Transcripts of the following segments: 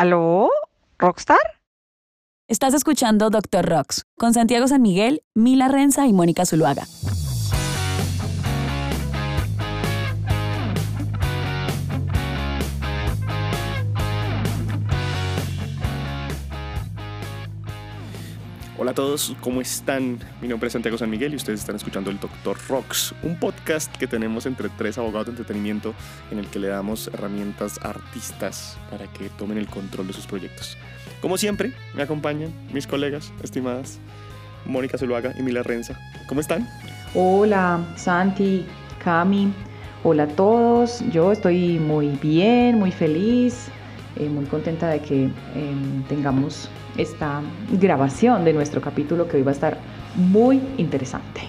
¿Aló? ¿Rockstar? Estás escuchando Doctor Rocks con Santiago San Miguel, Mila Renza y Mónica Zuluaga. Hola a todos, ¿cómo están? Mi nombre es Santiago San Miguel y ustedes están escuchando el Doctor Rocks, un podcast que tenemos entre tres abogados de entretenimiento en el que le damos herramientas a artistas para que tomen el control de sus proyectos. Como siempre, me acompañan mis colegas estimadas Mónica Zuluaga y Mila Renza. ¿Cómo están? Hola, Santi, Cami. Hola a todos. Yo estoy muy bien, muy feliz, eh, muy contenta de que em, tengamos esta grabación de nuestro capítulo que hoy va a estar muy interesante.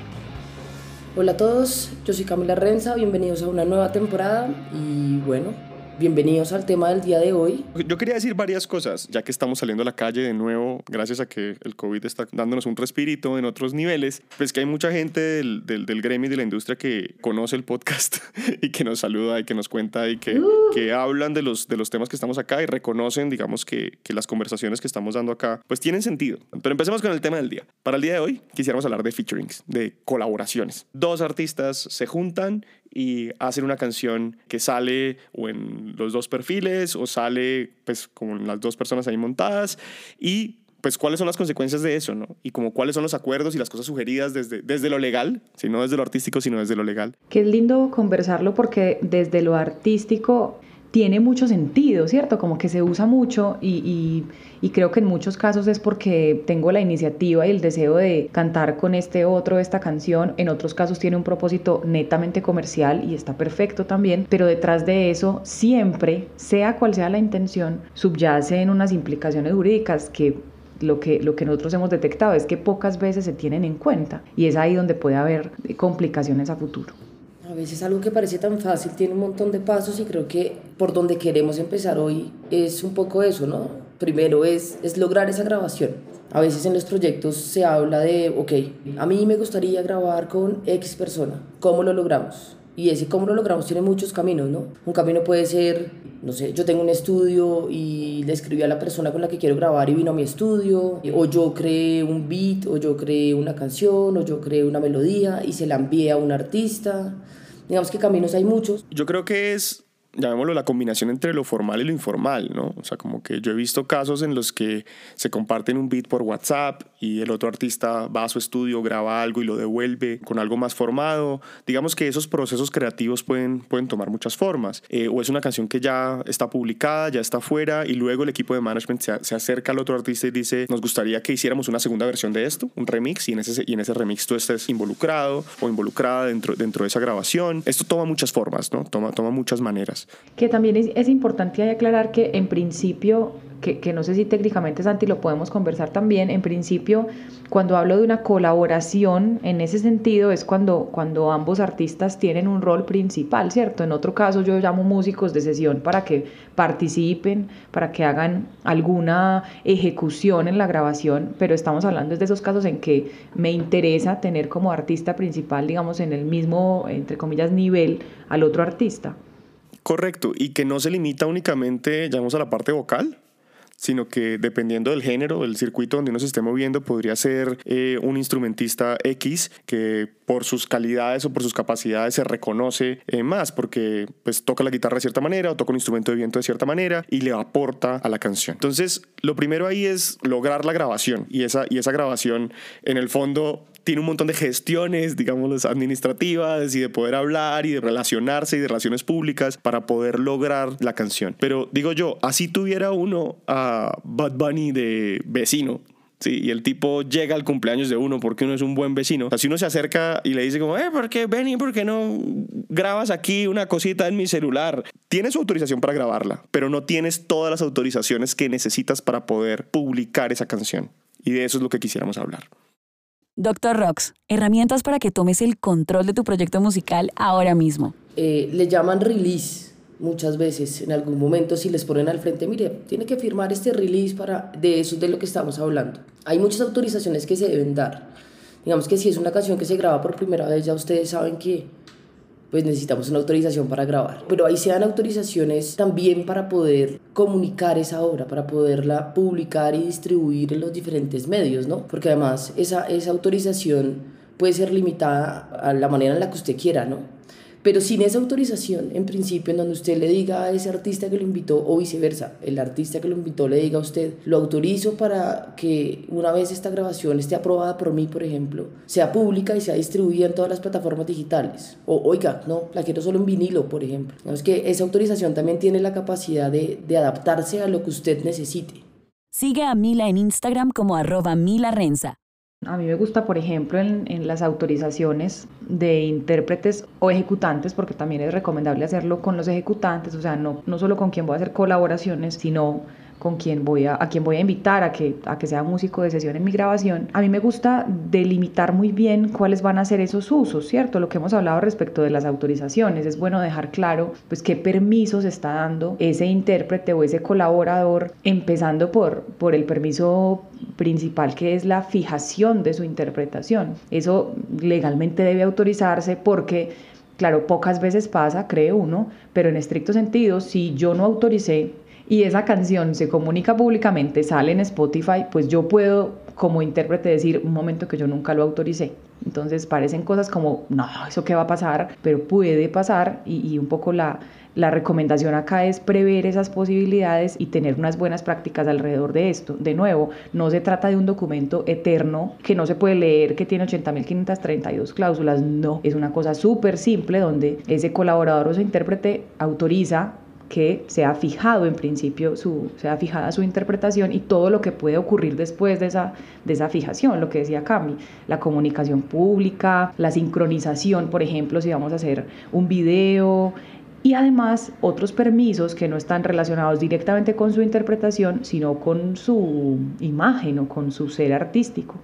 Hola a todos, yo soy Camila Renza, bienvenidos a una nueva temporada y bueno, bienvenidos al tema del día de hoy. Yo quería decir varias cosas, ya que estamos saliendo a la calle de nuevo, gracias a que el COVID está dándonos un respirito en otros niveles, pues que hay mucha gente del, del, del gremio y de la industria que conoce el podcast y que nos saluda y que nos cuenta y que, que hablan de los, de los temas que estamos acá y reconocen, digamos, que, que las conversaciones que estamos dando acá, pues tienen sentido. Pero empecemos con el tema del día. Para el día de hoy quisiéramos hablar de featurings, de colaboraciones. Dos artistas se juntan y hacen una canción que sale o en los dos perfiles o sale pues con las dos personas ahí montadas y pues cuáles son las consecuencias de eso, ¿no? Y como cuáles son los acuerdos y las cosas sugeridas desde, desde lo legal, si no desde lo artístico, sino desde lo legal. Qué lindo conversarlo porque desde lo artístico tiene mucho sentido, ¿cierto? Como que se usa mucho y, y, y, creo que en muchos casos es porque tengo la iniciativa y el deseo de cantar con este otro esta canción, en otros casos tiene un propósito netamente comercial y está perfecto también, pero detrás de eso siempre, sea cual sea la intención, subyacen unas implicaciones jurídicas que lo que, lo que nosotros hemos detectado es que pocas veces se tienen en cuenta y es ahí donde puede haber complicaciones a futuro. A veces algo que parece tan fácil tiene un montón de pasos y creo que por donde queremos empezar hoy es un poco eso, ¿no? Primero es, es lograr esa grabación. A veces en los proyectos se habla de, ok, a mí me gustaría grabar con X persona. ¿Cómo lo logramos? Y ese cómo lo logramos tiene muchos caminos, ¿no? Un camino puede ser, no sé, yo tengo un estudio y le escribí a la persona con la que quiero grabar y vino a mi estudio, o yo creé un beat, o yo creé una canción, o yo creé una melodía y se la envié a un artista. Digamos que caminos hay muchos. Yo creo que es llamémoslo la combinación entre lo formal y lo informal, ¿no? O sea, como que yo he visto casos en los que se comparten un beat por WhatsApp y el otro artista va a su estudio, graba algo y lo devuelve con algo más formado. Digamos que esos procesos creativos pueden, pueden tomar muchas formas. Eh, o es una canción que ya está publicada, ya está fuera y luego el equipo de management se, se, acerca al otro artista y dice, nos gustaría que hiciéramos una segunda versión de esto, un remix, y en ese, y en ese remix tú estés involucrado o involucrada dentro, dentro de esa grabación. Esto toma muchas formas, ¿no? Toma, toma muchas maneras. Que también es, importante aclarar que en principio, que, que, no sé si técnicamente Santi lo podemos conversar también, en principio cuando hablo de una colaboración en ese sentido es cuando, cuando ambos artistas tienen un rol principal, ¿cierto? En otro caso yo llamo músicos de sesión para que participen, para que hagan alguna ejecución en la grabación, pero estamos hablando de esos casos en que me interesa tener como artista principal, digamos, en el mismo, entre comillas, nivel al otro artista. Correcto, y que no se limita únicamente, llamamos a la parte vocal, sino que dependiendo del género, del circuito donde uno se esté moviendo, podría ser eh, un instrumentista X que por sus calidades o por sus capacidades se reconoce eh, más, porque pues toca la guitarra de cierta manera o toca un instrumento de viento de cierta manera y le aporta a la canción. Entonces, lo primero ahí es lograr la grabación y esa, y esa grabación en el fondo tiene un montón de gestiones, digamos, administrativas y de poder hablar y de relacionarse y de relaciones públicas para poder lograr la canción. Pero digo yo, así tuviera uno a Bad Bunny de vecino, Sí, y el tipo llega al cumpleaños de uno porque uno es un buen vecino. O sea, si uno se acerca y le dice como, eh, ¿por qué, Benny, por qué no grabas aquí una cosita en mi celular? Tienes autorización para grabarla, pero no tienes todas las autorizaciones que necesitas para poder publicar esa canción. Y de eso es lo que quisiéramos hablar. Doctor Rocks, herramientas para que tomes el control de tu proyecto musical ahora mismo. Eh, le llaman release muchas veces, en algún momento si les ponen al frente, mire, tiene que firmar este release para, de eso de lo que estamos hablando. Hay muchas autorizaciones que se deben dar. Digamos que si es una canción que se graba por primera vez, ya ustedes saben que pues necesitamos una autorización para grabar. Pero ahí se dan autorizaciones también para poder comunicar esa obra, para poderla publicar y distribuir en los diferentes medios, ¿no? Porque además esa, esa autorización puede ser limitada a la manera en la que usted quiera, ¿no? Pero sin esa autorización, en principio, en donde usted le diga a ese artista que lo invitó, o viceversa, el artista que lo invitó le diga a usted, lo autorizo para que una vez esta grabación esté aprobada por mí, por ejemplo, sea pública y sea distribuida en todas las plataformas digitales. O, oiga, no, la quiero solo en vinilo, por ejemplo. Es que esa autorización también tiene la capacidad de, adaptarse a lo que usted necesite. Sigue a Mila en Instagram como arroba Mila Renza. A mí me gusta, por ejemplo, en, en, las autorizaciones de intérpretes o ejecutantes, porque también es recomendable hacerlo con los ejecutantes, o sea, no, no solo con quien voy a hacer colaboraciones, sino con quien voy a, a quien voy a invitar a que, a que sea músico de sesión en mi grabación, a mí me gusta delimitar muy bien cuáles van a ser esos usos, ¿cierto? Lo que hemos hablado respecto de las autorizaciones, es bueno dejar claro pues qué permisos está dando ese intérprete o ese colaborador, empezando por, por el permiso principal que es la fijación de su interpretación. Eso legalmente debe autorizarse porque Claro, pocas veces pasa, cree uno, pero en estricto sentido, si yo no autoricé y esa canción se comunica públicamente, sale en Spotify, pues yo puedo como intérprete decir un momento que yo nunca lo autoricé. Entonces parecen cosas como, no, eso qué va a pasar, pero puede pasar y, y un poco la, la recomendación acá es prever esas posibilidades y tener unas buenas prácticas alrededor de esto. De nuevo, no se trata de un documento eterno que no se puede leer, que tiene 80.532 cláusulas, no, es una cosa súper simple donde ese colaborador o ese intérprete autoriza que sea fijado en principio, su, sea fijada su interpretación y todo lo que puede ocurrir después de esa, de esa fijación, lo que decía Cami, la comunicación pública, la sincronización, por ejemplo, si vamos a hacer un video, y además otros permisos que no están relacionados directamente con su interpretación, sino con su imagen o con su ser artístico.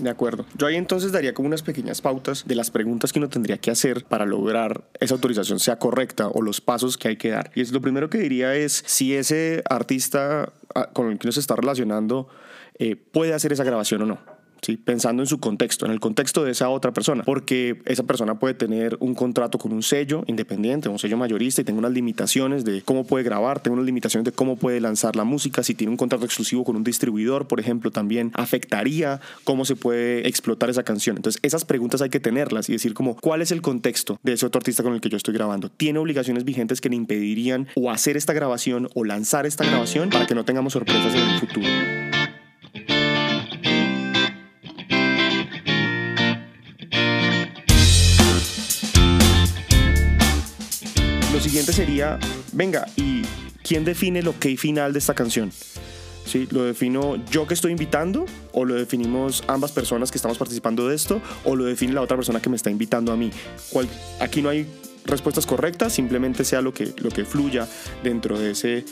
De acuerdo. Yo ahí entonces daría como unas pequeñas pautas de las preguntas que uno tendría que hacer para lograr esa autorización sea correcta o los pasos que hay que dar. Y es lo primero que diría es si ese artista ah, con el que uno se está relacionando eh, puede hacer esa grabación o no pensando en su contexto, en el contexto de esa otra persona, porque esa persona puede tener un contrato con un sello independiente, un sello mayorista y tenga unas limitaciones de cómo puede grabar, tenga unas limitaciones de cómo puede lanzar la música, si tiene un contrato exclusivo con un distribuidor, por ejemplo, también afectaría cómo se puede explotar esa canción. Entonces, esas preguntas hay que tenerlas y decir como, ¿cuál es el contexto de ese otro artista con el que yo estoy grabando? ¿Tiene obligaciones vigentes que le impedirían o hacer esta grabación o lanzar esta grabación para que no tengamos sorpresas en el futuro? Siguiente sería, venga, ¿y quién define lo que final de esta canción? ¿Sí? ¿Lo defino yo que estoy invitando? ¿O lo definimos ambas personas que estamos participando de esto? ¿O lo define la otra persona que me está invitando a mí? ¿Cuál, aquí no hay respuestas correctas, simplemente sea lo que, lo que fluya dentro de, ese,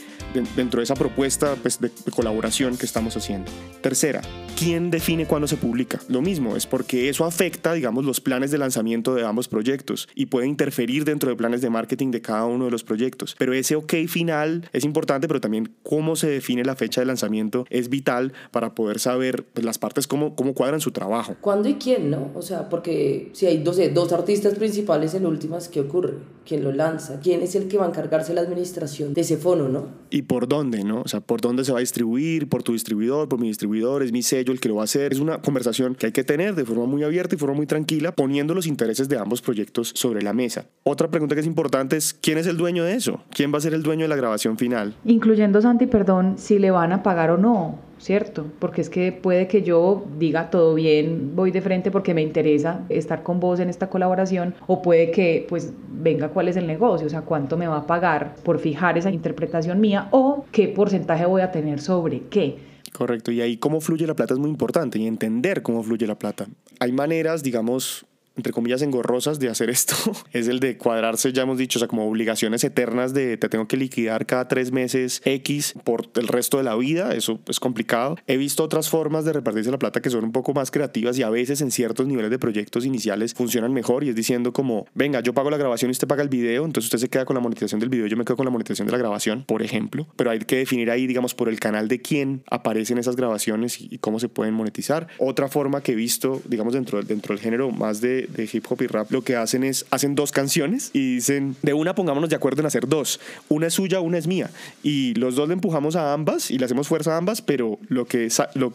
dentro de esa propuesta pues, de, colaboración que estamos haciendo. Tercera, ¿quién define cuándo se publica? Lo mismo, es porque eso afecta, digamos, los planes de lanzamiento de ambos proyectos y puede interferir dentro de planes de marketing de cada uno de los proyectos. Pero ese ok final es importante, pero también cómo se define la fecha de lanzamiento es vital para poder saber pues, las partes cómo, cómo cuadran su trabajo. ¿Cuándo y quién, no? O sea, porque si hay dos, dos artistas principales en últimas, ¿qué ocurre? Quién lo lanza, quién es el que va a encargarse de la administración de ese fono, ¿no? Y por dónde, ¿no? O sea, por dónde se va a distribuir, por tu distribuidor, por mi distribuidor, es mi sello el que lo va a hacer. Es una conversación que hay que tener de forma muy abierta y forma muy tranquila, poniendo los intereses de ambos proyectos sobre la mesa. Otra pregunta que es importante es, ¿quién es el dueño de eso? ¿Quién va a ser el dueño de la grabación final? Incluyendo, Santi, perdón, si le van a pagar o no ¿cierto? Porque es que puede que yo diga todo bien, voy de frente porque me interesa estar con vos en esta colaboración, o puede que pues venga cuál es el negocio, o sea, cuánto me va a pagar por fijar esa interpretación mía o qué porcentaje voy a tener sobre qué. Correcto, y ahí cómo fluye la plata es muy importante y entender cómo fluye la plata. Hay maneras, digamos, entre comillas, engorrosas de hacer esto es el de cuadrarse, ya hemos dicho, o sea, como obligaciones eternas de te tengo que liquidar cada tres meses X por el resto de la vida, eso es complicado. He visto otras formas de repartirse la plata que son un poco más creativas y a veces en ciertos niveles de proyectos iniciales funcionan mejor y es diciendo como, venga, yo pago la grabación y usted paga el video, entonces usted se queda con la monetización del video, yo me quedo con la monetización de la grabación, por ejemplo, pero hay que definir ahí, digamos, por el canal de quién aparecen esas grabaciones y cómo se pueden monetizar. Otra forma que he visto, digamos, dentro, dentro del género más de de, hip hop y rap lo que hacen es, hacen dos canciones y dicen, de una pongámonos de acuerdo en hacer dos. Una es suya, una es mía. Y los dos le empujamos a ambas y le hacemos fuerza a ambas, pero lo que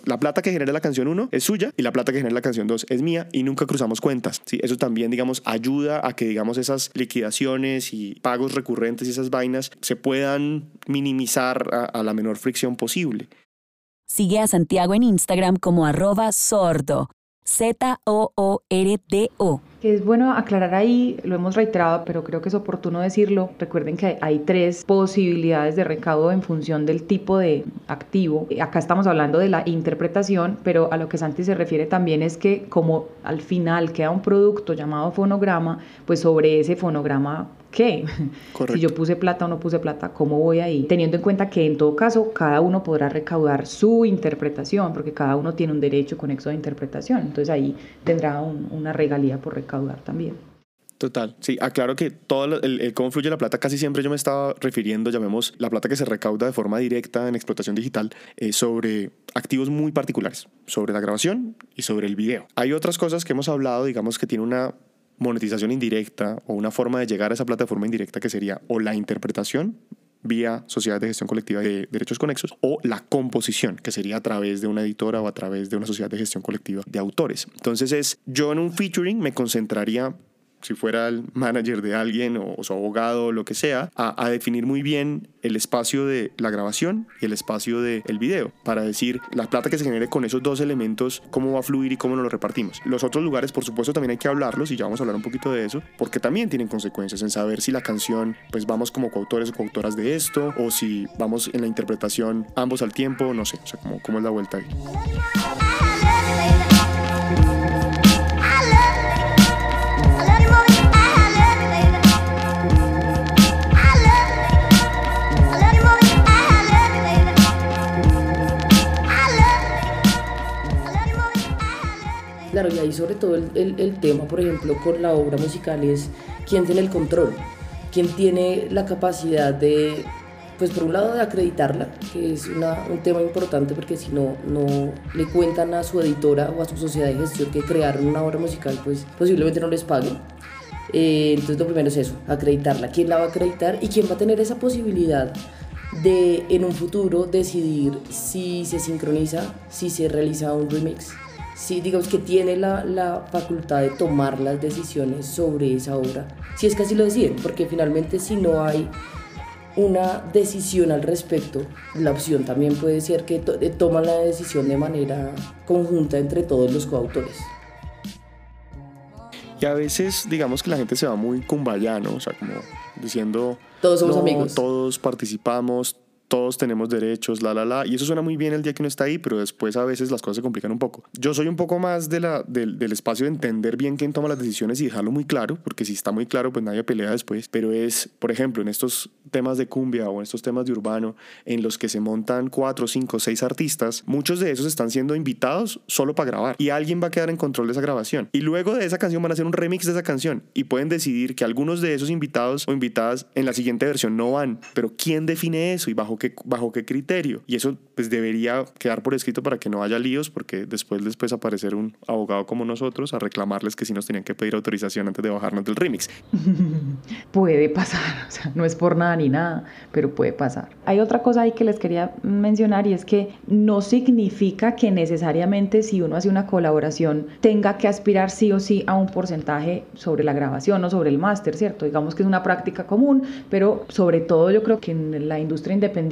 la plata que genera la canción uno es suya y la plata que genera la canción dos es mía y nunca cruzamos cuentas. ¿sí? Eso también, digamos, ayuda a que, digamos, esas liquidaciones y pagos recurrentes y esas vainas se puedan minimizar a, a la menor fricción posible. Sigue a Santiago en Instagram como arroba sordo. Z-O-O-R-D-O. Es bueno aclarar ahí, lo hemos reiterado, pero creo que es oportuno decirlo. Recuerden que hay tres posibilidades de recaudo en función del tipo de activo. Acá estamos hablando de la interpretación, pero a lo que Santi se refiere también es que como al final queda un producto llamado fonograma, pues sobre ese fonograma qué. Si yo puse plata o no puse plata, ¿cómo voy ahí? Teniendo en cuenta que en todo caso cada uno podrá recaudar su interpretación, porque cada uno tiene un derecho conexo de interpretación. Entonces ahí tendrá una regalía por recaudar también. Total, sí, aclaro que todo el, cómo fluye la plata casi siempre yo me estaba refiriendo, llamemos la plata que se recauda de forma directa en explotación digital eh, sobre activos muy particulares, sobre la grabación y sobre el video. Hay otras cosas que hemos hablado, digamos que tiene una monetización indirecta o una forma de llegar a esa plataforma indirecta que sería o la interpretación vía sociedades de gestión colectiva de derechos conexos o la composición, que sería a través de una editora o a través de una sociedad de gestión colectiva de autores. Entonces es, yo en un featuring me concentraría si fuera el manager de alguien o, su abogado o lo que sea, a, definir muy bien el espacio de la grabación y el espacio del el video para decir la plata que se genere con esos dos elementos, cómo va a fluir y cómo nos lo repartimos. Los otros lugares, por supuesto, también hay que hablarlos y ya vamos a hablar un poquito de eso, porque también tienen consecuencias en saber si la canción, pues vamos como coautores o coautoras de esto, o si vamos en la interpretación ambos al tiempo, no sé, o sea, cómo, cómo es la vuelta ahí. Claro, y ahí sobre todo el, el, tema, por ejemplo, con la obra musical es quién tiene el control, quién tiene la capacidad de, pues por un lado de acreditarla, que es una, un tema importante porque si no, no le cuentan a su editora o a su sociedad de gestión que crearon una obra musical, pues posiblemente no les paguen. Eh, entonces lo primero es eso, acreditarla. ¿Quién la va a acreditar y quién va a tener esa posibilidad de en un futuro decidir si se sincroniza, si se realiza un remix? Sí, digamos que tiene la, la, facultad de tomar las decisiones sobre esa obra, si es que así lo deciden, porque finalmente si no hay una decisión al respecto, la opción también puede ser que eh, toman la decisión de manera conjunta entre todos los coautores. Y a veces, digamos que la gente se va muy cumbayano, o sea, como diciendo... Todos somos amigos. Todos participamos, todos tenemos derechos, la, la, la. Y eso suena muy bien el día que uno está ahí, pero después a veces las cosas se complican un poco. Yo soy un poco más de la, del, del espacio de entender bien quién toma las decisiones y dejarlo muy claro, porque si está muy claro, pues nadie pelea después. Pero es, por ejemplo, en estos temas de cumbia o en estos temas de urbano, en los que se montan cuatro, cinco, seis artistas, muchos de esos están siendo invitados solo para grabar. Y alguien va a quedar en control de esa grabación. Y luego de esa canción van a hacer un remix de esa canción. Y pueden decidir que algunos de esos invitados o invitadas en la siguiente versión no van. Pero ¿quién define eso y bajo qué, bajo qué criterio. Y eso pues debería quedar por escrito para que no haya líos, porque después les puede aparecer un abogado como nosotros a reclamarles que si nos tenían que pedir autorización antes de bajarnos del remix. puede pasar, o sea, no es por nada ni nada, pero puede pasar. Hay otra cosa ahí que les quería mencionar y es que no significa que necesariamente si uno hace una colaboración tenga que aspirar sí o sí a un porcentaje sobre la grabación o sobre el máster, ¿cierto? Digamos que es una práctica común, pero sobre todo yo creo que en la industria independiente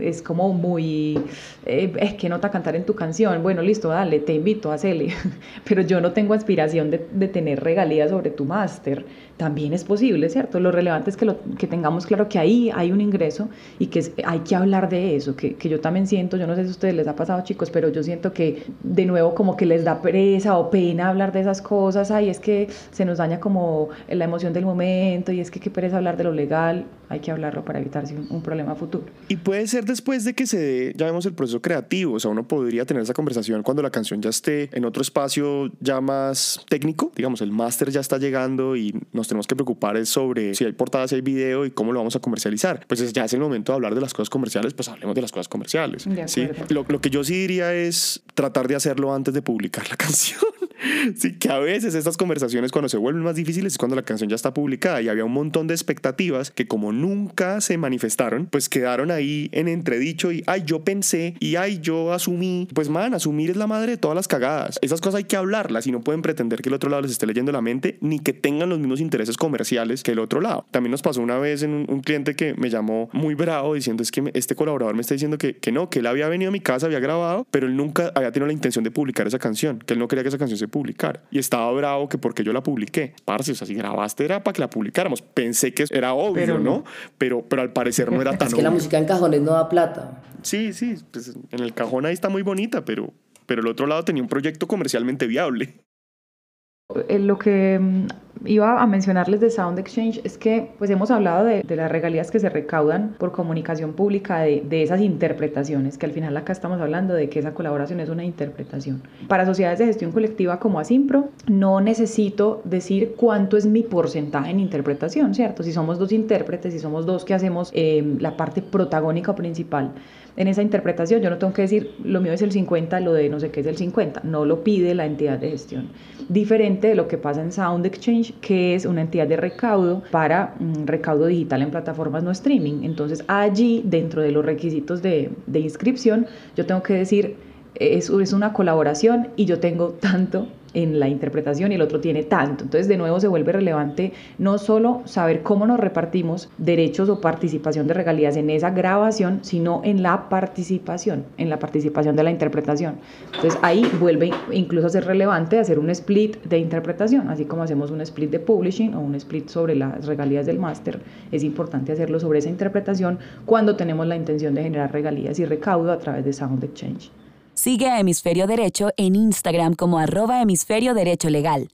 es como muy, eh, es que nota cantar en tu canción, bueno, listo, dale, te invito a hacerle, pero yo no tengo aspiración de, de tener regalías sobre tu máster, también es posible, ¿cierto? Lo relevante es que, lo, que tengamos claro que ahí hay un ingreso y que hay que hablar de eso, que, que yo también siento, yo no sé si a ustedes les ha pasado chicos, pero yo siento que de nuevo como que les da pereza o pena hablar de esas cosas, ay, es que se nos daña como la emoción del momento y es que qué pereza hablar de lo legal, hay que hablarlo para evitarse un, un problema futuro. Y puede ser después de que se dé, ya vemos el proceso creativo, o sea, uno podría tener esa conversación cuando la canción ya esté en otro espacio ya más técnico, digamos, el máster ya está llegando y nos tenemos que preocupar es sobre si hay portadas, si hay video y cómo lo vamos a comercializar. Pues ya es el momento de hablar de las cosas comerciales, pues hablemos de las cosas comerciales. ¿sí? Lo, lo, que yo sí diría es tratar de hacerlo antes de publicar la canción. Sí, que a veces estas conversaciones cuando se vuelven más difíciles es cuando la canción ya está publicada y había un montón de expectativas que como nunca se manifestaron, pues quedaron ahí en entredicho y, ay, yo pensé y, ay, yo asumí. Pues, man, asumir es la madre de todas las cagadas. Esas cosas hay que hablarlas y no pueden pretender que el otro lado les esté leyendo la mente ni que tengan los mismos intereses comerciales que el otro lado. También nos pasó una vez en un, cliente que me llamó muy bravo diciendo es que este colaborador me está diciendo que, que no, que él había venido a mi casa, había grabado, pero él nunca había tenido la intención de publicar esa canción, que él no quería que esa canción se publicara. Y estaba bravo que porque yo la publiqué. Parce, o sea, si grabaste era para que la publicáramos. Pensé que era obvio, pero ¿no? Pero, pero al parecer no era tan Es que la música en cajones no da plata. Sí, sí, pues en el cajón ahí está muy bonita, pero, pero el otro lado tenía un proyecto comercialmente viable. Eh, lo que mm, iba a mencionarles de Sound Exchange es que pues hemos hablado de, las regalías que se recaudan por comunicación pública de, de, esas interpretaciones, que al final acá estamos hablando de que esa colaboración es una interpretación. Para sociedades de gestión colectiva como Asimpro, no necesito decir cuánto es mi porcentaje en interpretación, ¿cierto? Si somos dos intérpretes, si somos dos que hacemos eh, la parte protagónica principal, en esa interpretación yo no tengo que decir lo mío es el 50, lo de no sé qué es el 50, no lo pide la entidad de gestión. Diferente de lo que pasa en Sound Exchange, que es una entidad de recaudo para mm, recaudo digital en plataformas no streaming. Entonces allí, dentro de los requisitos de, de inscripción, yo tengo que decir, es, es una colaboración y yo tengo tanto en la interpretación y el otro tiene tanto. Entonces, de nuevo se vuelve relevante no solo saber cómo nos repartimos derechos o participación de regalías en esa grabación, sino en la participación, en la participación de la interpretación. Entonces, ahí vuelve incluso a ser relevante hacer un split de interpretación, así como hacemos un split de publishing o un split sobre las regalías del máster, es importante hacerlo sobre esa interpretación cuando tenemos la intención de generar regalías y recaudo a través de Sound Exchange. Sigue a Hemisferio Derecho en Instagram como arroba hemisferio derecho legal.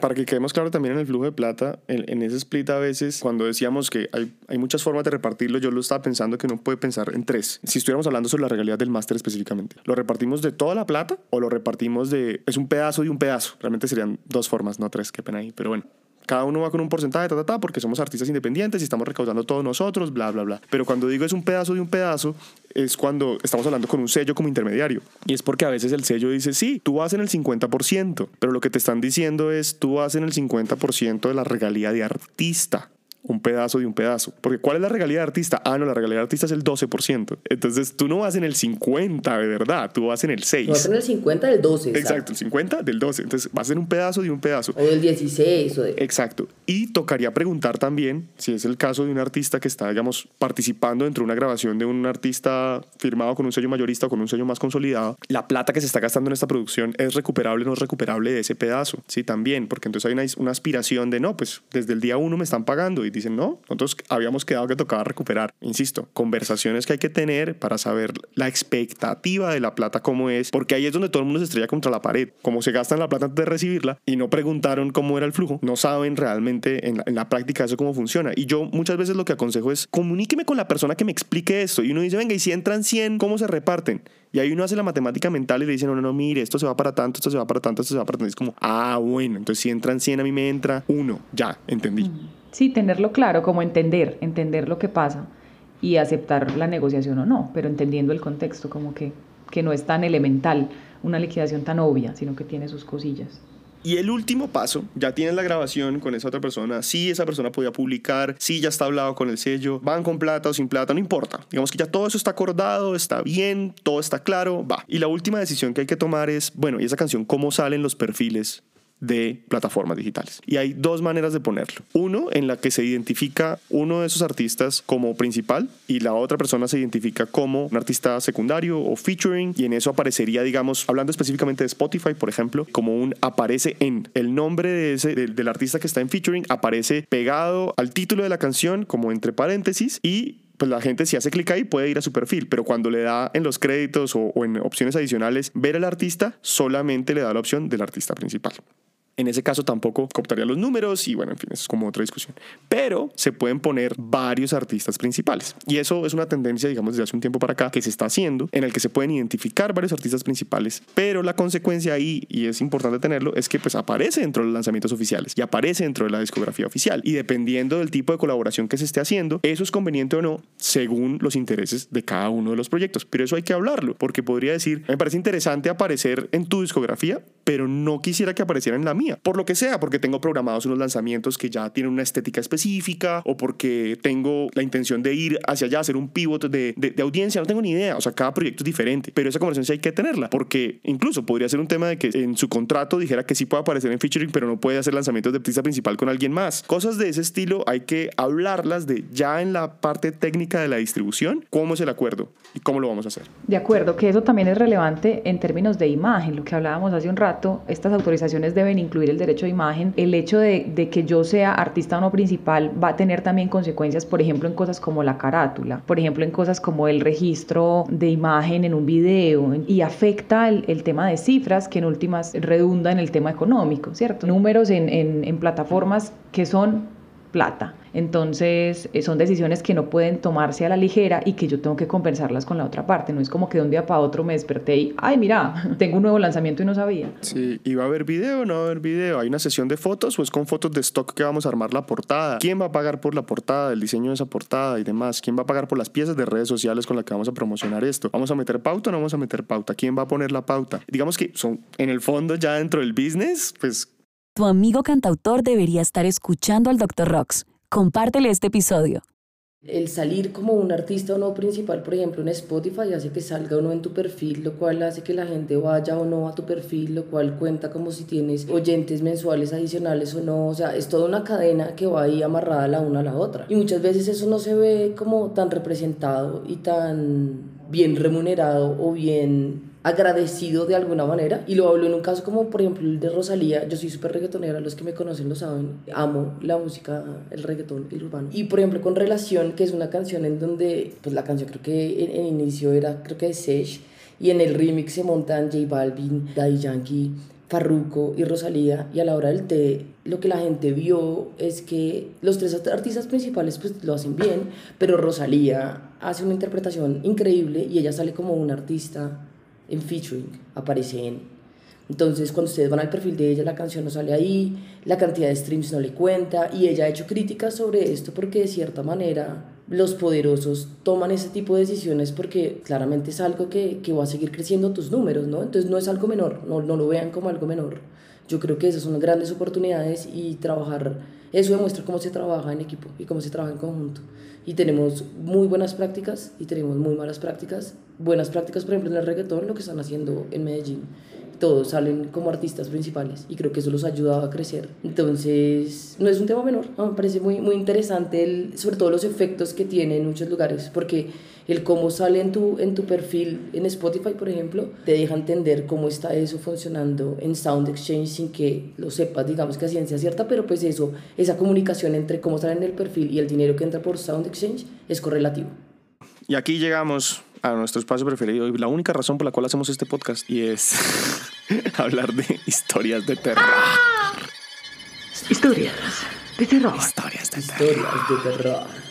Para que quedemos claro también en el flujo de plata, en, ese split a veces, cuando decíamos que hay, muchas formas de repartirlo, yo lo estaba pensando que uno puede pensar en tres. Si estuviéramos hablando sobre la regalía del máster específicamente, ¿lo repartimos de toda la plata o lo repartimos de... es un pedazo y un pedazo? Realmente serían dos formas, no tres, qué pena ahí, pero bueno cada uno va con un porcentaje, ta, ta, ta, porque somos artistas independientes y estamos recaudando todos nosotros, bla, bla, bla. Pero cuando digo es un pedazo de un pedazo, es cuando estamos hablando con un sello como intermediario. Y es porque a veces el sello dice, sí, tú vas en el 50%, pero lo que te están diciendo es, tú vas en el 50% de la regalía de artista un pedazo de un pedazo. Porque ¿cuál es la regalía de artista? Ah, no, la regalía de artista es el 12%. Entonces tú no vas en el 50 de verdad, tú vas en el 6. vas en el 50 del 12. Exacto, el 50 del 12. Entonces vas en un pedazo de un pedazo. O del 16. O de... Exacto. Y tocaría preguntar también, si es el caso de un artista que está, digamos, participando dentro de una grabación de un artista firmado con un sello mayorista o con un sello más consolidado, la plata que se está gastando en esta producción es recuperable o no es recuperable de ese pedazo. Sí, también, porque entonces hay una, una aspiración de, no, pues desde el día uno me están pagando y dicen, no, nosotros habíamos quedado que tocaba recuperar. Insisto, conversaciones que hay que tener para saber la expectativa de la plata cómo es, porque ahí es donde todo el mundo se estrella contra la pared. Como se gastan la plata antes de recibirla y no preguntaron cómo era el flujo, no saben realmente en la, práctica eso cómo funciona. Y yo muchas veces lo que aconsejo es comuníqueme con la persona que me explique esto. Y uno dice, venga, y si entran 100, ¿cómo se reparten? Y ahí uno hace la matemática mental y le dice, no, no, no, mire, esto se va para tanto, esto se va para tanto, esto se va para tanto. Y es como, ah, bueno, entonces si entran 100, a mí me entra uno. Ya, entendí. Sí, tenerlo claro, como entender, entender lo que pasa y aceptar la negociación o no, pero entendiendo el contexto, como que, que no es tan elemental una liquidación tan obvia, sino que tiene sus cosillas. Y el último paso, ya tienes la grabación con esa otra persona, si esa persona podía publicar, si ya está hablado con el sello, van con plata o sin plata, no importa. Digamos que ya todo eso está acordado, está bien, todo está claro, va. Y la última decisión que hay que tomar es, bueno, ¿y esa canción cómo salen los perfiles de plataformas digitales. Y hay dos maneras de ponerlo. Uno, en la que se identifica uno de esos artistas como principal y la otra persona se identifica como un artista secundario o featuring y en eso aparecería, digamos, hablando específicamente de Spotify, por ejemplo, como un aparece en el nombre de ese, del artista que está en featuring, aparece pegado al título de la canción como entre paréntesis y pues la gente si hace clic ahí puede ir a su perfil, pero cuando le da en los créditos o, o, en opciones adicionales ver al artista, solamente le da la opción del artista principal. En ese caso tampoco cooptaría los números y bueno, en fin, eso es como otra discusión. Pero se pueden poner varios artistas principales. Y eso es una tendencia, digamos, desde hace un tiempo para acá que se está haciendo, en el que se pueden identificar varios artistas principales. Pero la consecuencia ahí, y es importante tenerlo, es que pues aparece dentro de los lanzamientos oficiales y aparece dentro de la discografía oficial. Y dependiendo del tipo de colaboración que se esté haciendo, eso es conveniente o no, según los intereses de cada uno de los proyectos. Pero eso hay que hablarlo, porque podría decir, me parece interesante aparecer en tu discografía, pero no quisiera que apareciera en la mía. Por lo que sea, porque tengo programados unos lanzamientos que ya tienen una estética específica o porque tengo la intención de ir hacia allá, hacer un pivot de, de, audiencia, no tengo ni idea. O sea, cada proyecto es diferente, pero esa conversación sí hay que tenerla, porque incluso podría ser un tema de que en su contrato dijera que sí puede aparecer en featuring, pero no puede hacer lanzamientos de pista principal con alguien más. Cosas de ese estilo hay que hablarlas de ya en la parte técnica de la distribución, cómo es el acuerdo y cómo lo vamos a hacer. De acuerdo, que eso también es relevante en términos de imagen, lo que hablábamos hace un rato, estas autorizaciones deben incluir el derecho de imagen, el hecho de, que yo sea artista o no principal va a tener también consecuencias, por ejemplo, en cosas como la carátula, por ejemplo, en cosas como el registro de imagen en un video y afecta el, tema de cifras que en últimas redunda en el tema económico, ¿cierto? Números en plataformas que son plata. Entonces, eh, son decisiones que no pueden tomarse a la ligera y que yo tengo que compensarlas con la otra parte. No es como que de un día para otro me desperté y, ay, mira, tengo un nuevo lanzamiento y no sabía. Sí, ¿y va a haber video no va a haber video? ¿Hay una sesión de fotos o es con fotos de stock que vamos a armar la portada? ¿Quién va a pagar por la portada, el diseño de esa portada y demás? ¿Quién va a pagar por las piezas de redes sociales con las que vamos a promocionar esto? ¿Vamos a meter pauta o no vamos a meter pauta? ¿Quién va a poner la pauta? Digamos que son, en el fondo, ya dentro del business, pues tu amigo cantautor debería estar escuchando al Dr. Rox. Compártele este episodio. El salir como un artista o no principal, por ejemplo, en Spotify hace que salga o no en tu perfil, lo cual hace que la gente vaya o no a tu perfil, lo cual cuenta como si tienes oyentes mensuales adicionales o no. O sea, es toda una cadena que va ahí amarrada la una a la otra. Y muchas veces eso no se ve como tan representado y tan bien remunerado o bien agradecido de alguna manera. Y lo hablo en un caso como, por ejemplo, el de Rosalía. Yo soy súper reggaetonera, los que me conocen lo saben. Amo la música, el reggaetón, el urbano. Y, por ejemplo, con Relación, que es una canción en donde, pues la canción creo que en, inicio era, creo que de Sesh, y en el remix se montan J Balvin, Daddy Yankee, Farruko y Rosalía y a la hora del té lo que la gente vio es que los tres artistas principales pues lo hacen bien, pero Rosalía hace una interpretación increíble y ella sale como una artista en featuring, aparece en. Entonces, cuando ustedes van al perfil de ella, la canción no sale ahí, la cantidad de streams no le cuenta, y ella ha hecho críticas sobre esto porque de cierta manera los poderosos toman ese tipo de decisiones porque claramente es algo que, que va a seguir creciendo tus números, ¿no? Entonces no es algo menor, no, no lo vean como algo menor. Yo creo que esas son grandes oportunidades y trabajar, eso demuestra cómo se trabaja en equipo y cómo se trabaja en conjunto. Y tenemos muy buenas prácticas y tenemos muy malas prácticas. Buenas prácticas, por ejemplo, en el reggaetón, lo que están haciendo en Medellín todos salen como artistas principales y creo que eso los ha ayudado a crecer. Entonces, no es un tema menor, me parece muy, muy interesante, el, sobre todo los efectos que tiene en muchos lugares, porque el cómo sale en tu, en tu perfil en Spotify, por ejemplo, te deja entender cómo está eso funcionando en Sound Exchange sin que lo sepas, digamos que a ciencia cierta, pero pues eso, esa comunicación entre cómo sale en el perfil y el dinero que entra por Sound Exchange es correlativo. Y aquí llegamos a nuestro espacio preferido y la única razón por la cual hacemos este podcast y es hablar de historias de terror. Historias de terror. Historias de terror. Historias de terror.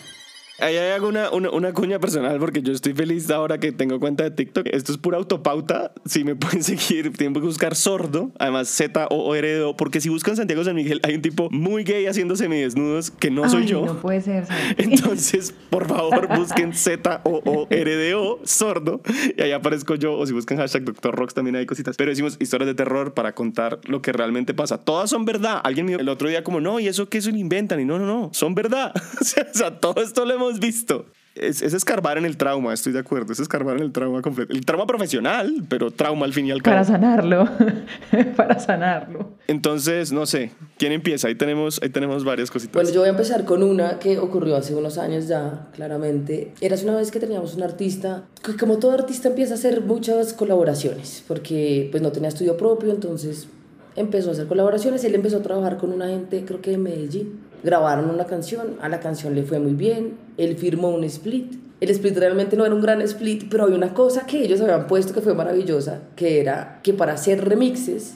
Ahí hago una, una, una, cuña personal porque yo estoy feliz ahora que tengo cuenta de TikTok. Esto es pura autopauta. Si me pueden seguir, tienen que buscar sordo. Además, Z o R O. Porque si buscan Santiago San Miguel, hay un tipo muy gay haciendo semidesnudos que no soy yo. No puede ser. Entonces, por favor, busquen Z o O R D O, sordo. Y ahí aparezco yo. O si buscan hashtag Doctor Rocks, también hay cositas. Pero decimos historias de terror para contar lo que realmente pasa. Todas son verdad. Alguien me dijo el otro día, como, no, y eso que eso inventan. Y no, no, no, son verdad. o sea, todo esto lo hemos visto. Es, es, escarbar en el trauma, estoy de acuerdo. Es escarbar en el trauma completo. El trauma profesional, pero trauma al fin y al cabo. Para sanarlo. para sanarlo. Entonces, no sé. ¿Quién empieza? Ahí tenemos, ahí tenemos varias cositas. Bueno, yo voy a empezar con una que ocurrió hace unos años ya, claramente. Eras una vez que teníamos un artista, que como todo artista empieza a hacer muchas colaboraciones, porque pues no tenía estudio propio, entonces empezó a hacer colaboraciones. Él empezó a trabajar con una gente, creo que de Medellín grabaron una canción, a la canción le fue muy bien, él firmó un split. El split realmente no era un gran split, pero había una cosa que ellos habían puesto que fue maravillosa, que era que para hacer remixes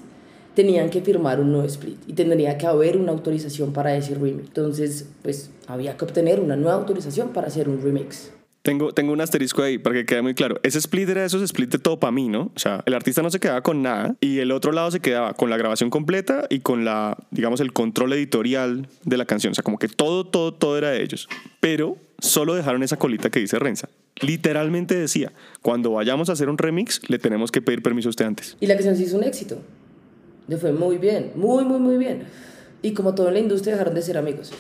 tenían que firmar un nuevo split y tendría que haber una autorización para ese remix. Entonces, pues había que obtener una nueva autorización para hacer un remix. Tengo, tengo un asterisco ahí para que quede muy claro. Ese split era esos split de todo para mí, ¿no? O sea, el artista no se quedaba con nada y el otro lado se quedaba con la grabación completa y con la, digamos, el control editorial de la canción. O sea, como que todo, todo, todo era de ellos. Pero solo dejaron esa colita que dice Renza. Literalmente decía, cuando vayamos a hacer un remix, le tenemos que pedir permiso a usted antes. Y la canción sí hizo un éxito. Le fue muy bien, muy, muy, muy bien. Y como todo en la industria dejaron de ser amigos.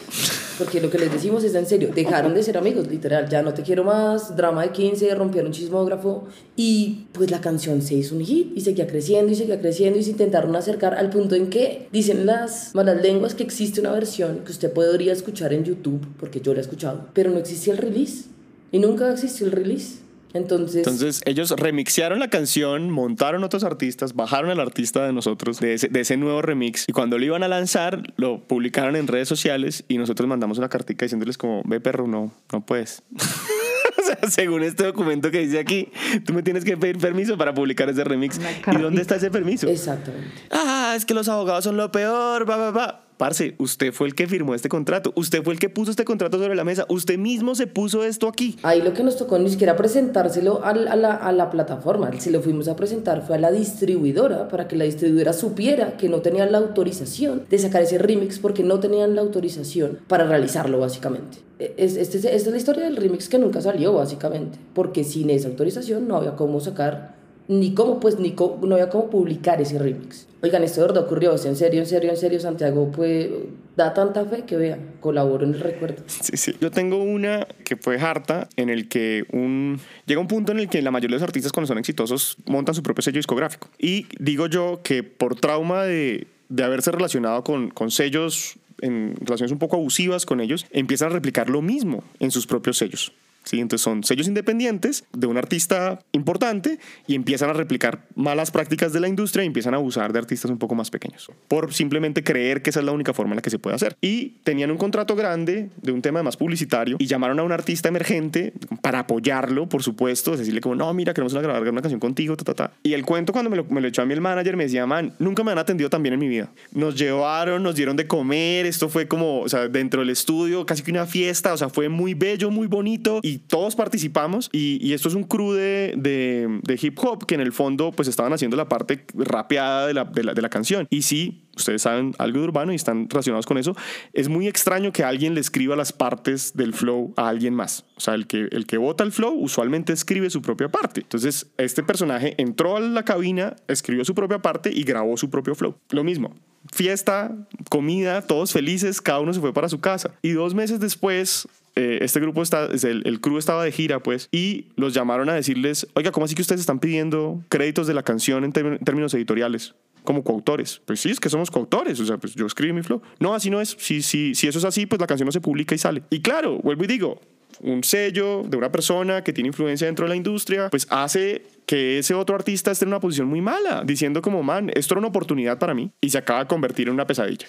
Porque lo que les decimos es en serio, dejaron de ser amigos, literal. Ya no te quiero más, drama de 15, rompieron chismógrafo. Y pues la canción se hizo un hit y seguía creciendo y seguía creciendo y se intentaron acercar al punto en que dicen las malas lenguas que existe una versión que usted podría escuchar en YouTube, porque yo la he escuchado, pero no existía el release. Y nunca existió el release. Entonces, Entonces ellos remixearon la canción, montaron otros artistas, bajaron al artista de nosotros, de ese, de ese nuevo remix, y cuando lo iban a lanzar, lo publicaron en redes sociales y nosotros mandamos una cartica diciéndoles como, ve perro, no, no puedes. o sea, según este documento que dice aquí, tú me tienes que pedir permiso para publicar ese remix. ¿Y dónde está ese permiso? exactamente. Ah, es que los abogados son lo peor, va, va, va. Parce, usted fue el que firmó este contrato. Usted fue el que puso este contrato sobre la mesa. Usted mismo se puso esto aquí. Ahí lo que nos tocó ni siquiera presentárselo al- a, la, a la plataforma, si lo fuimos a presentar fue a la distribuidora para que la distribuidora supiera que no tenían la autorización de sacar ese remix porque no tenían la autorización para realizarlo básicamente. E- Es, este es- esta es la historia del remix que nunca salió básicamente, porque sin esa autorización no había cómo sacar ni cómo pues ni co- no había cómo publicar ese remix. Oigan, esto de verdad ocurrió, o sea, en serio, en serio, en serio, Santiago pues da tanta fe que vean, colaboro en el recuerdo. Sí, sí. Yo tengo una que fue harta, en el que un... llega un punto en el que la mayoría de los artistas cuando son exitosos montan su propio sello discográfico. Y digo yo que por trauma de, de haberse relacionado con, con sellos en relaciones un poco abusivas con ellos, empiezan a replicar lo mismo en sus propios sellos. ¿Sí? Entonces son sellos independientes de un artista importante y empiezan a replicar malas prácticas de la industria y empiezan a abusar de artistas un poco más pequeños por simplemente creer que esa es la única forma en la que se puede hacer. Y tenían un contrato grande de un tema más publicitario y llamaron a un artista emergente para apoyarlo, por supuesto, decirle como, no, mira, queremos grabar una canción contigo, ta, ta, ta. Y el cuento cuando me lo, me lo echó a mí el manager me decía, man, nunca me han atendido tan bien en mi vida. Nos llevaron, nos dieron de comer, esto fue como, o sea, dentro del estudio, casi que una fiesta, o sea, fue muy bello, muy bonito y todos participamos y, esto es un crew de, hip hop que en el fondo pues estaban haciendo la parte rapeada de la, de la, de la canción. Y sí, ustedes saben algo de urbano y están relacionados con eso, es muy extraño que alguien le escriba las partes del flow a alguien más. O sea, el que, el que vota el flow usualmente escribe su propia parte. Entonces, este personaje entró a la cabina, escribió su propia parte y grabó su propio flow. Lo mismo. Fiesta, comida, todos felices, cada uno se fue para su casa. Y dos meses después, eh, este grupo está, es el, el crew estaba de gira, pues, y los llamaron a decirles, oiga, ¿cómo así que ustedes están pidiendo créditos de la canción en términ- términos editoriales? Como coautores. Pues sí, es que somos coautores. O sea, pues yo escribí mi flow. No, así no es. Si, si, si eso es así, pues la canción no se publica y sale. Y claro, vuelvo y digo, un sello de una persona que tiene influencia dentro de la industria, pues hace que ese otro artista esté en una posición muy mala, diciendo como, man, esto era una oportunidad para mí y se acaba de convertir en una pesadilla.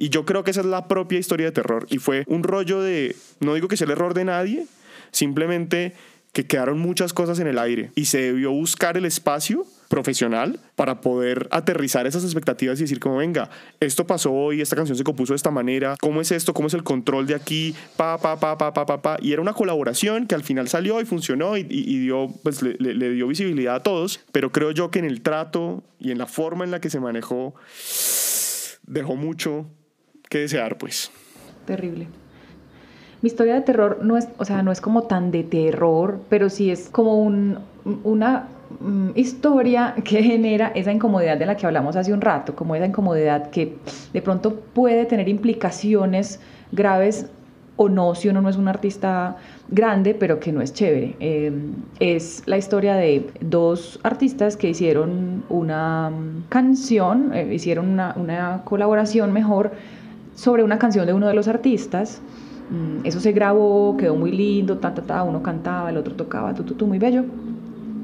Y yo creo que esa es la propia historia de terror. Y fue un rollo de, no digo que sea el error de nadie, simplemente que quedaron muchas cosas en el aire y se debió buscar el espacio profesional para poder aterrizar esas expectativas y decir como venga, esto pasó hoy, esta canción se compuso de esta manera, ¿cómo es esto? ¿Cómo es el control de aquí? Pa, pa, pa, pa, pa, pa, pa. Y era una colaboración que al final salió y funcionó y, y- y dio, pues, le, le- dio visibilidad a todos, pero creo yo que en el trato y en la forma en la que se manejó dejó mucho que desear, pues. Terrible. Mi historia de terror no es, o sea, no es como tan de terror, pero sí es como un, una mm, historia que genera esa incomodidad de la que hablamos hace un rato, como esa incomodidad que de pronto puede tener implicaciones graves o no si uno no es un artista grande, pero que no es chévere. Eh, es la historia de dos artistas que hicieron una canción, eh, hicieron una colaboración mejor sobre una canción de uno de los artistas. Mm, Eso se grabó, quedó muy lindo, ta, ta, ta, uno cantaba, el otro tocaba, tu, tu, tu, muy bello.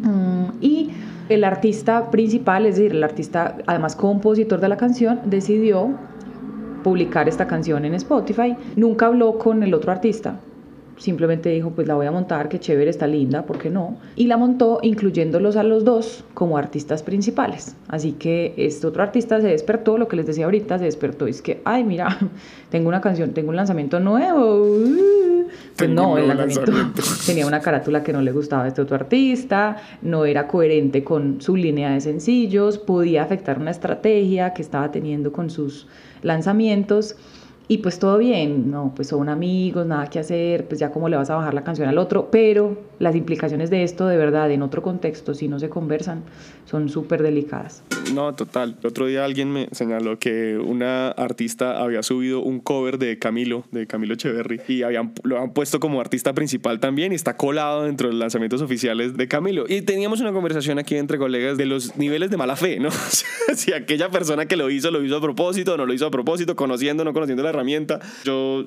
Mm, Y el artista principal, es decir, el artista, además compositor de la canción, decidió publicar esta canción en Spotify. Nunca habló con el otro artista. Simplemente dijo, pues la voy a montar, que chévere, está linda, ¿por qué no? Y la montó incluyéndolos a los dos como artistas principales. Así que este otro artista se despertó, lo que les decía ahorita, se despertó y es que, ay, mira, tengo una canción, tengo un lanzamiento nuevo. uh". Pues Tengo no, el lanzamiento lanzamiento. tenía una carátula que no le gustaba a este otro artista, no era coherente con su línea de sencillos, podía afectar una estrategia que estaba teniendo con sus lanzamientos y pues todo bien, no, pues son amigos, nada que hacer, pues ya cómo le vas a bajar la canción al otro, pero las implicaciones de esto de verdad en otro contexto, si no se conversan, son súper delicadas. No, total. El otro día alguien me señaló que una artista había subido un cover de Camilo, de Camilo Echeverry, y habían, lo han puesto como artista principal también y está colado dentro de los lanzamientos oficiales de Camilo. Y teníamos una conversación aquí entre colegas de los niveles de mala fe, ¿no? si aquella persona que lo hizo lo hizo a propósito, no lo hizo a propósito, conociendo, no conociendo la herramienta. Yo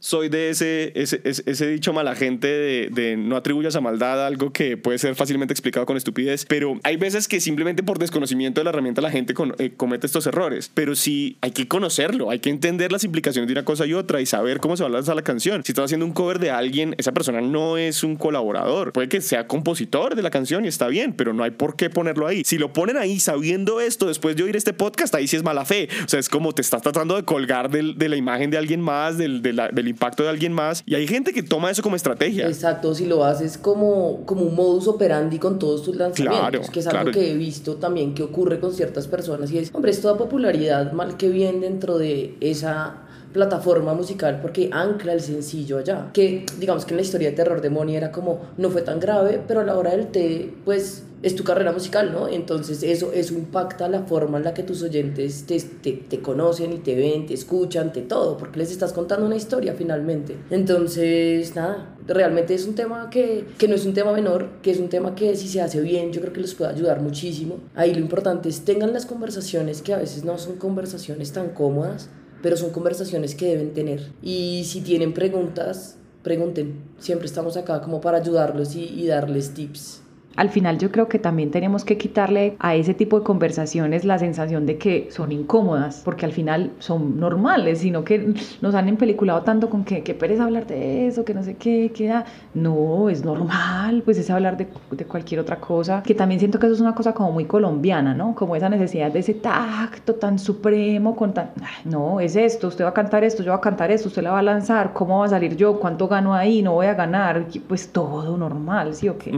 soy de ese, ese, ese, dicho mala gente de, de, no atribuyas a maldad algo que puede ser fácilmente explicado con estupidez, pero hay veces que simplemente por desconocimiento de la herramienta la gente eh, comete estos errores, pero sí hay que conocerlo, hay que entender las implicaciones de una cosa y otra y saber cómo se va a lanzar la canción. Si estás haciendo un cover de alguien, esa persona no es un colaborador, puede que sea compositor de la canción y está bien, pero no hay por qué ponerlo ahí. Si lo ponen ahí sabiendo esto después de oír este podcast, ahí sí es mala fe. O sea, es como te estás tratando de colgar de la imagen de alguien más, del, de la, del impacto de alguien más. Y hay gente que toma eso como estrategia. Exacto, si lo haces como, como un modus operandi con todos tus lanzamientos, que es algo que he visto también que ocurre con ciertas personas. Y es, hombre, es toda popularidad mal que bien dentro de esa plataforma musical porque ancla el sencillo allá. Que digamos que en la historia de terror de Moni era como no fue tan grave, pero a la hora del té, pues es tu carrera musical, ¿no? Entonces eso, eso impacta la forma en la que tus oyentes te, te, te, conocen y te ven, te escuchan, te todo, porque les estás contando una historia finalmente. Entonces, nada, realmente es un tema que, que no es un tema menor, que es un tema que si se hace bien, yo creo que les puede ayudar muchísimo. Ahí lo importante es tengan las conversaciones que a veces no son conversaciones tan cómodas, pero son conversaciones que deben tener. Y si tienen preguntas, pregunten. Siempre estamos acá como para ayudarlos y, y darles tips al final yo creo que también tenemos que quitarle a ese tipo de conversaciones la sensación de que son incómodas, porque al final son normales, sino que nos han empeliculado tanto con que, qué pereza hablar de eso, que no sé qué, queda. No, es normal, pues es hablar de, de, cualquier otra cosa, que también siento que eso es una cosa como muy colombiana, ¿no? Como esa necesidad de ese tacto tan supremo, con tan... no, es esto, usted va a cantar esto, yo voy a cantar esto, usted la va a lanzar, ¿cómo va a salir yo? ¿Cuánto gano ahí? No voy a ganar, pues todo normal, ¿sí o qué?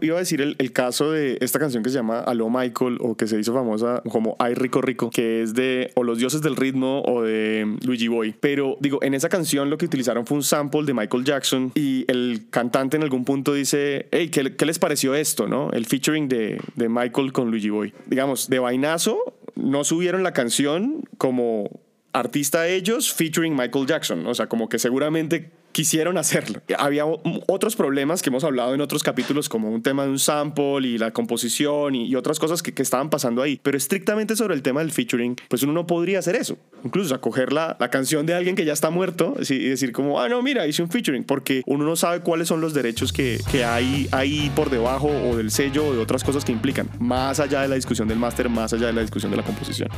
Iba a decir el, el, caso de esta canción que se llama Aló Michael o que se hizo famosa como Ay Rico Rico, que es de o Los Dioses del Ritmo o de Luigi Boy. Pero digo, en esa canción lo que utilizaron fue un sample de Michael Jackson y el cantante en algún punto dice, hey, ¿qué, qué les pareció esto? ¿no? El featuring de, de Michael con Luigi Boy. Digamos, de vainazo, no subieron la canción como artista ellos featuring Michael Jackson. O sea, como que seguramente quisieron hacerlo. Había otros problemas que hemos hablado en otros capítulos, como un tema de un sample y la composición y, otras cosas que, que, estaban pasando ahí. Pero estrictamente sobre el tema del featuring, pues uno no podría hacer eso. Incluso acoger la, la canción de alguien que ya está muerto y decir como, ah, no, mira, hice un featuring, porque uno no sabe cuáles son los derechos que, que hay ahí por debajo o del sello o de otras cosas que implican, más allá de la discusión del máster, más allá de la discusión de la composición.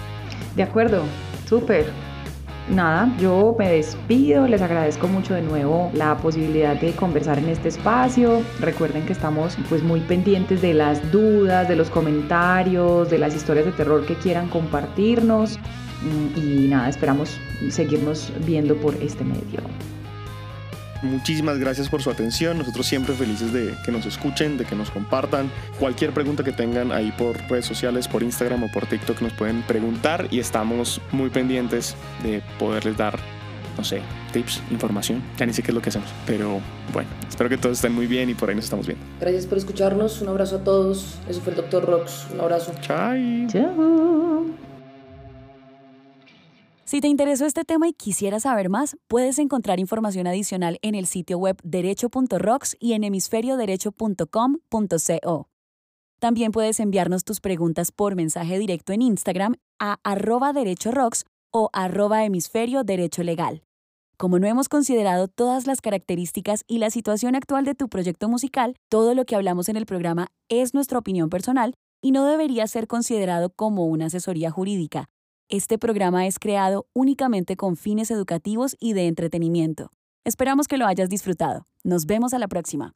De acuerdo, súper nada, yo me despido, les agradezco mucho de nuevo la posibilidad de conversar en este espacio. Recuerden que estamos pues muy pendientes de las dudas, de los comentarios, de las historias de terror que quieran compartirnos mm, y nada, esperamos seguirnos viendo por este medio. Muchísimas gracias por su atención. Nosotros siempre felices de que nos escuchen, de que nos compartan. Cualquier pregunta que tengan ahí por redes sociales, por Instagram o por TikTok nos pueden preguntar y estamos muy pendientes de poderles dar, no sé, tips, información. Ya ni sé qué es lo que hacemos. Pero bueno, espero que todos estén muy bien y por ahí nos estamos viendo. Gracias por escucharnos. Un abrazo a todos. Eso fue el Dr. Rox. Un abrazo. Chao. Chao. Si te interesó este tema y quisieras saber más, puedes encontrar información adicional en el sitio web derecho.rocks y en hemisferioderecho.com.co. También puedes enviarnos tus preguntas por mensaje directo en Instagram a arroba derechorocks o arroba hemisferio derecho legal. Como no hemos considerado todas las características y la situación actual de tu proyecto musical, todo lo que hablamos en el programa es nuestra opinión personal y no debería ser considerado como una asesoría jurídica este programa es creado únicamente con fines educativos y de entretenimiento. Esperamos que lo hayas disfrutado. Nos vemos a la próxima.